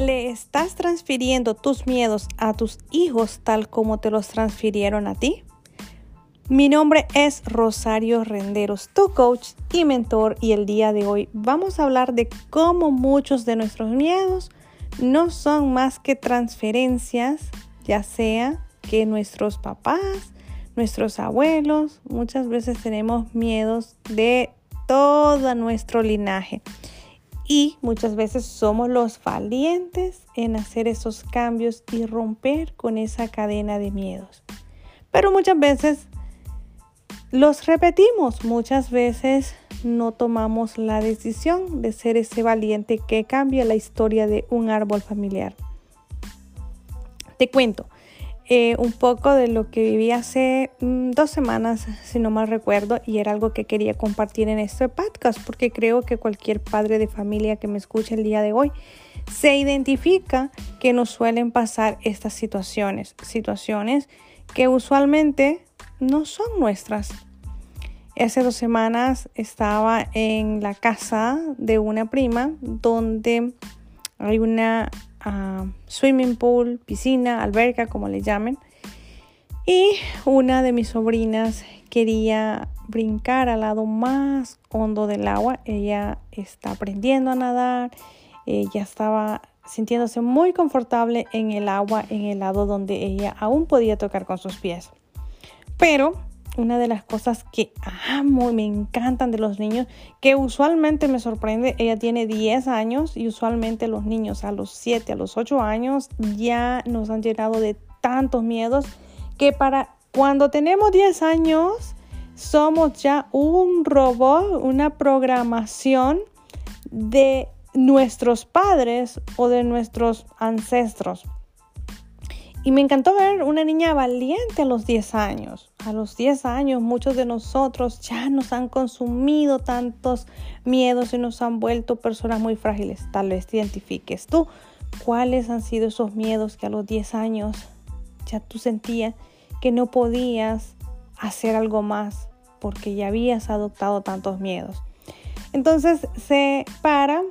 ¿Le estás transfiriendo tus miedos a tus hijos tal como te los transfirieron a ti? Mi nombre es Rosario Renderos, tu coach y mentor, y el día de hoy vamos a hablar de cómo muchos de nuestros miedos no son más que transferencias, ya sea que nuestros papás, nuestros abuelos, muchas veces tenemos miedos de todo nuestro linaje. Y muchas veces somos los valientes en hacer esos cambios y romper con esa cadena de miedos. Pero muchas veces los repetimos, muchas veces no tomamos la decisión de ser ese valiente que cambia la historia de un árbol familiar. Te cuento eh, un poco de lo que viví hace mm, dos semanas, si no mal recuerdo, y era algo que quería compartir en este podcast porque creo que cualquier padre de familia que me escuche el día de hoy se identifica que nos suelen pasar estas situaciones, situaciones que usualmente no son nuestras. Hace dos semanas estaba en la casa de una prima donde hay una swimming pool, piscina, alberca, como le llamen. Y una de mis sobrinas quería brincar al lado más hondo del agua. Ella está aprendiendo a nadar. Ella estaba sintiéndose muy confortable en el agua, en el lado donde ella aún podía tocar con sus pies. Pero una de las cosas que amo y me encantan de los niños, que usualmente me sorprende, ella tiene 10 años y usualmente los niños a los 7, a los 8 años ya nos han llenado de tantos miedos que para cuando tenemos 10 años somos ya un robot, una programación de nuestros padres o de nuestros ancestros. Y me encantó ver una niña valiente a los 10 años. A los 10 años muchos de nosotros ya nos han consumido tantos miedos y nos han vuelto personas muy frágiles. Tal vez te identifiques tú. ¿Cuáles han sido esos miedos que a los 10 años ya tú sentías que no podías hacer algo más porque ya habías adoptado tantos miedos? Entonces se para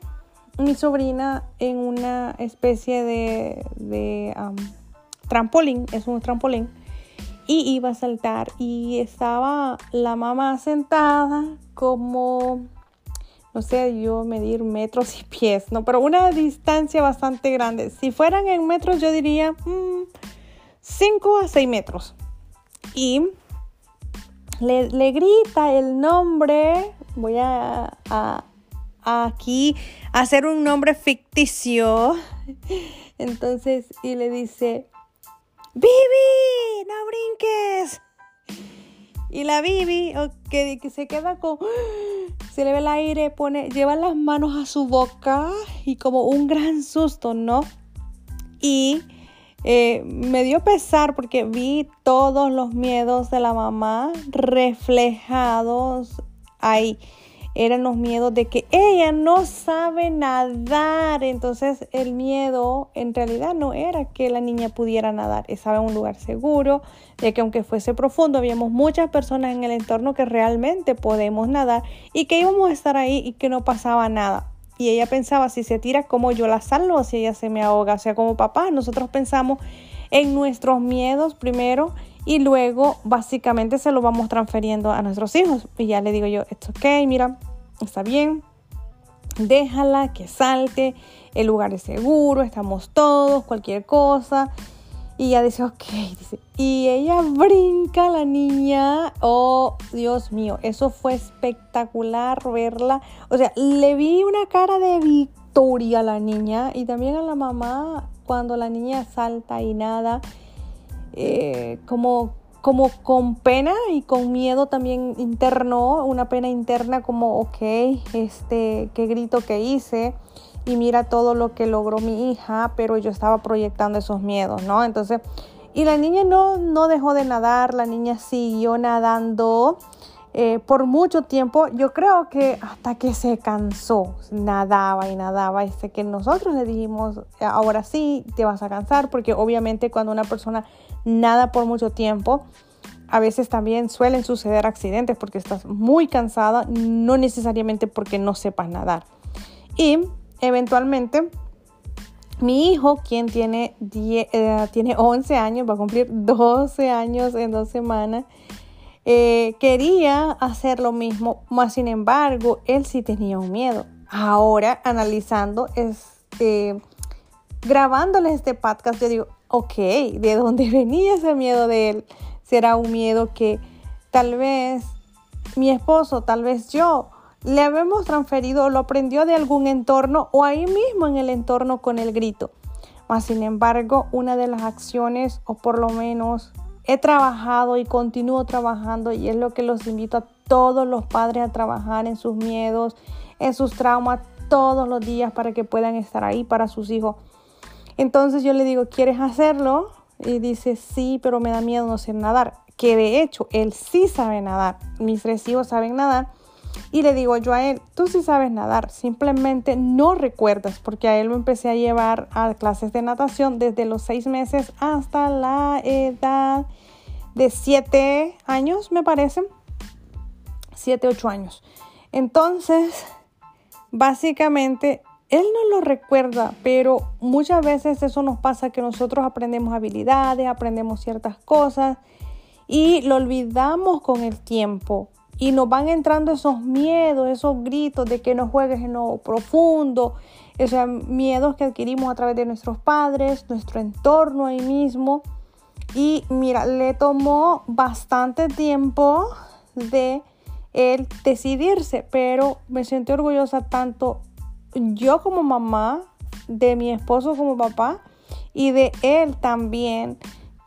mi sobrina en una especie de, trampolín, es un trampolín, y iba a saltar y estaba la mamá sentada como, no sé, yo medir metros y pies, ¿no? Pero una distancia bastante grande. Si fueran en metros, yo diría 5 mm, a 6 metros. Y le, grita el nombre, voy a, a aquí hacer un nombre ficticio. Entonces, y le dice, Bibi, no brinques. Y la Bibi, que, se queda con, se le ve el aire, pone, lleva las manos a su boca y como un gran susto, ¿no? Y eh, me dio pesar porque vi todos los miedos de la mamá reflejados ahí eran los miedos de que ella no sabe nadar. Entonces el miedo en realidad no era que la niña pudiera nadar, estaba en un lugar seguro, de que aunque fuese profundo, habíamos muchas personas en el entorno que realmente podemos nadar y que íbamos a estar ahí y que no pasaba nada. Y ella pensaba, si se tira, como yo la salvo si ella se me ahoga? O sea, como papá, nosotros pensamos en nuestros miedos primero y luego básicamente se lo vamos transfiriendo a nuestros hijos. Y ya le digo yo, esto ok, mira, está bien, déjala que salte, el lugar es seguro, estamos todos, cualquier cosa. Y ella dice, ok, dice, y ella brinca, la niña, oh Dios mío, eso fue espectacular verla. O sea, le vi una cara de victoria a la niña y también a la mamá cuando la niña salta y nada, eh, como, como con pena y con miedo también interno, una pena interna como, ok, este, qué grito que hice y mira todo lo que logró mi hija, pero yo estaba proyectando esos miedos, ¿no? Entonces, y la niña no, no dejó de nadar, la niña siguió nadando eh, por mucho tiempo, yo creo que hasta que se cansó, nadaba y nadaba, y sé que nosotros le dijimos, ahora sí, te vas a cansar, porque obviamente cuando una persona nada por mucho tiempo, a veces también suelen suceder accidentes porque estás muy cansada, no necesariamente porque no sepas nadar. Y eventualmente Mi hijo, quien tiene, eh, tiene 11 años, va a cumplir 12 años en dos semanas, eh, quería hacer lo mismo, más sin embargo, él sí tenía un miedo. Ahora, analizando, este, grabándole este podcast, yo digo, ok, ¿de dónde venía ese miedo de él? Será un miedo que tal vez mi esposo, tal vez yo, le habemos transferido, lo aprendió de algún entorno o ahí mismo en el entorno con el grito. Mas, sin embargo, una de las acciones, o por lo menos he trabajado y continúo trabajando, y es lo que los invito a todos los padres a trabajar en sus miedos, en sus traumas, todos los días para que puedan estar ahí para sus hijos. Entonces yo le digo, ¿quieres hacerlo? Y dice, sí, pero me da miedo no sé nadar. Que de hecho, él sí sabe nadar. Mis tres hijos saben nadar y le digo yo a él, tú sí sabes nadar, simplemente no recuerdas, porque a él lo empecé a llevar a clases de natación desde los seis meses hasta la edad de siete años, me parece. Siete, ocho años. Entonces, básicamente, él no lo recuerda, pero muchas veces eso nos pasa que nosotros aprendemos habilidades, aprendemos ciertas cosas y lo olvidamos con el tiempo y nos van entrando esos miedos, esos gritos de que no juegues en lo profundo, esos miedos que adquirimos a través de nuestros padres, nuestro entorno ahí mismo. Y mira, le tomó bastante tiempo de él decidirse, pero me siento orgullosa tanto yo como mamá, de mi esposo como papá y de él también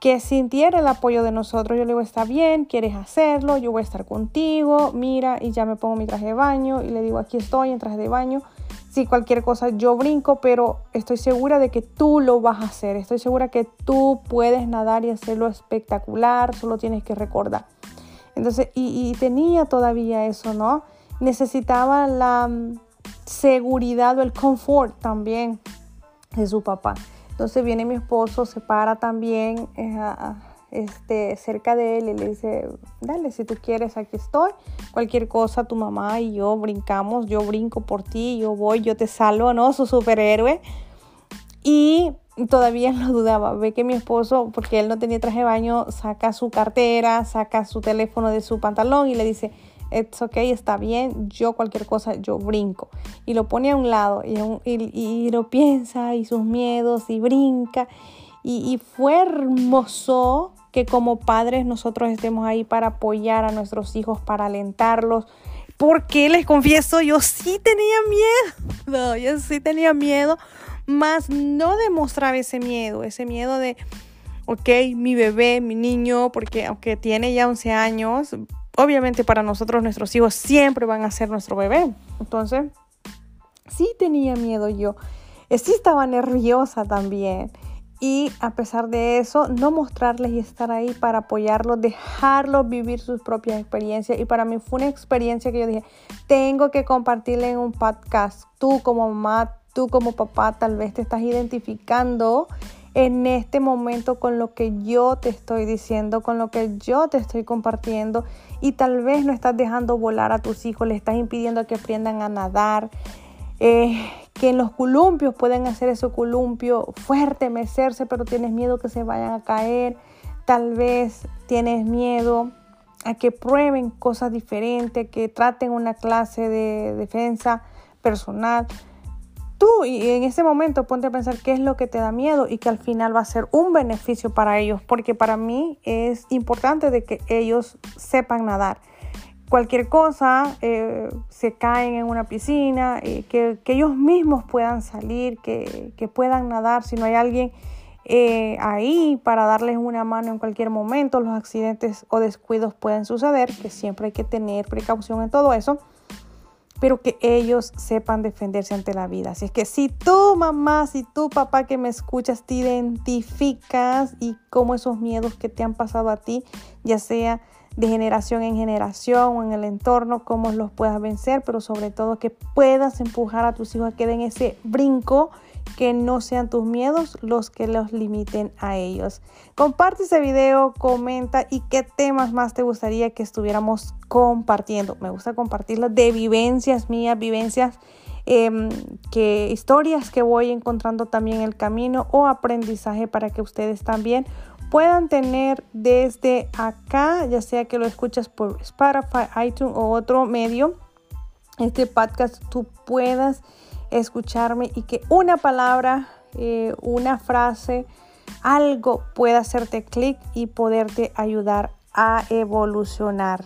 que sintiera el apoyo de nosotros. Yo le digo, está bien, quieres hacerlo, yo voy a estar contigo, mira, y ya me pongo mi traje de baño y le digo, aquí estoy en traje de baño. Si cualquier cosa yo brinco, pero estoy segura de que tú lo vas a hacer. Estoy segura que tú puedes nadar y hacerlo espectacular, solo tienes que recordar. Entonces, y, tenía todavía eso, ¿no? Necesitaba la seguridad o el confort también de su papá. Entonces viene mi esposo, se para también eh, este, cerca de él y le dice, dale, si tú quieres, aquí estoy. Cualquier cosa, tu mamá y yo brincamos, yo brinco por ti, yo voy, yo te salvo, ¿no? Su superhéroe. Y todavía no dudaba. Ve que mi esposo, porque él no tenía traje de baño, saca su cartera, saca su teléfono de su pantalón y le dice, it's okay, está bien, yo cualquier cosa, yo brinco. Y lo pone a un lado y, y, lo piensa y sus miedos y brinca. Y, y, fue hermoso que como padres nosotros estemos ahí para apoyar a nuestros hijos, para alentarlos. Porque les confieso, yo sí tenía miedo, yo sí tenía miedo, más no demostraba ese miedo, ese miedo de, ok, mi bebé, mi niño, porque aunque tiene ya 11 años, obviamente para nosotros nuestros hijos siempre van a ser nuestro bebé. Entonces, sí tenía miedo yo. Eh, sí estaba nerviosa también. Y a pesar de eso, no mostrarles y estar ahí para apoyarlos, dejarlos vivir sus propias experiencias. Y para mí fue una experiencia que yo dije, tengo que compartirle en un podcast. Tú como mamá, tú como papá, tal vez te estás identificando en este momento con lo que yo te estoy diciendo, con lo que yo te estoy compartiendo. Y tal vez no estás dejando volar a tus hijos, le estás impidiendo que aprendan a nadar, eh, que en los columpios pueden hacer ese columpio fuerte, mecerse, pero tienes miedo que se vayan a caer, tal vez tienes miedo a que prueben cosas diferentes, que traten una clase de defensa personal tú y en ese momento ponte a pensar qué es lo que te da miedo y que al final va a ser un beneficio para ellos, porque para mí es importante de que ellos sepan nadar. Cualquier cosa, eh, se caen en una piscina, eh, que, ellos mismos puedan salir, que, puedan nadar, si no hay alguien eh, ahí para darles una mano en cualquier momento, los accidentes o descuidos pueden suceder, que siempre hay que tener precaución en todo eso pero que ellos sepan defenderse ante la vida. Así es que si tú mamá, si tú papá que me escuchas, te identificas y cómo esos miedos que te han pasado a ti, ya sea de generación en generación o en el entorno, cómo los puedas vencer, pero sobre todo que puedas empujar a tus hijos a que den ese brinco que no sean tus miedos los que los limiten a ellos. Comparte ese video, comenta y qué temas más te gustaría que estuviéramos compartiendo. Me gusta compartirlo de vivencias mías, vivencias em, que historias que voy encontrando también en el camino o aprendizaje para que ustedes también puedan tener desde acá, ya sea que lo escuchas por Spotify, iTunes o otro medio, este podcast tú puedas escucharme y que una palabra, eh, una frase, algo pueda hacerte clic y poderte ayudar a evolucionar.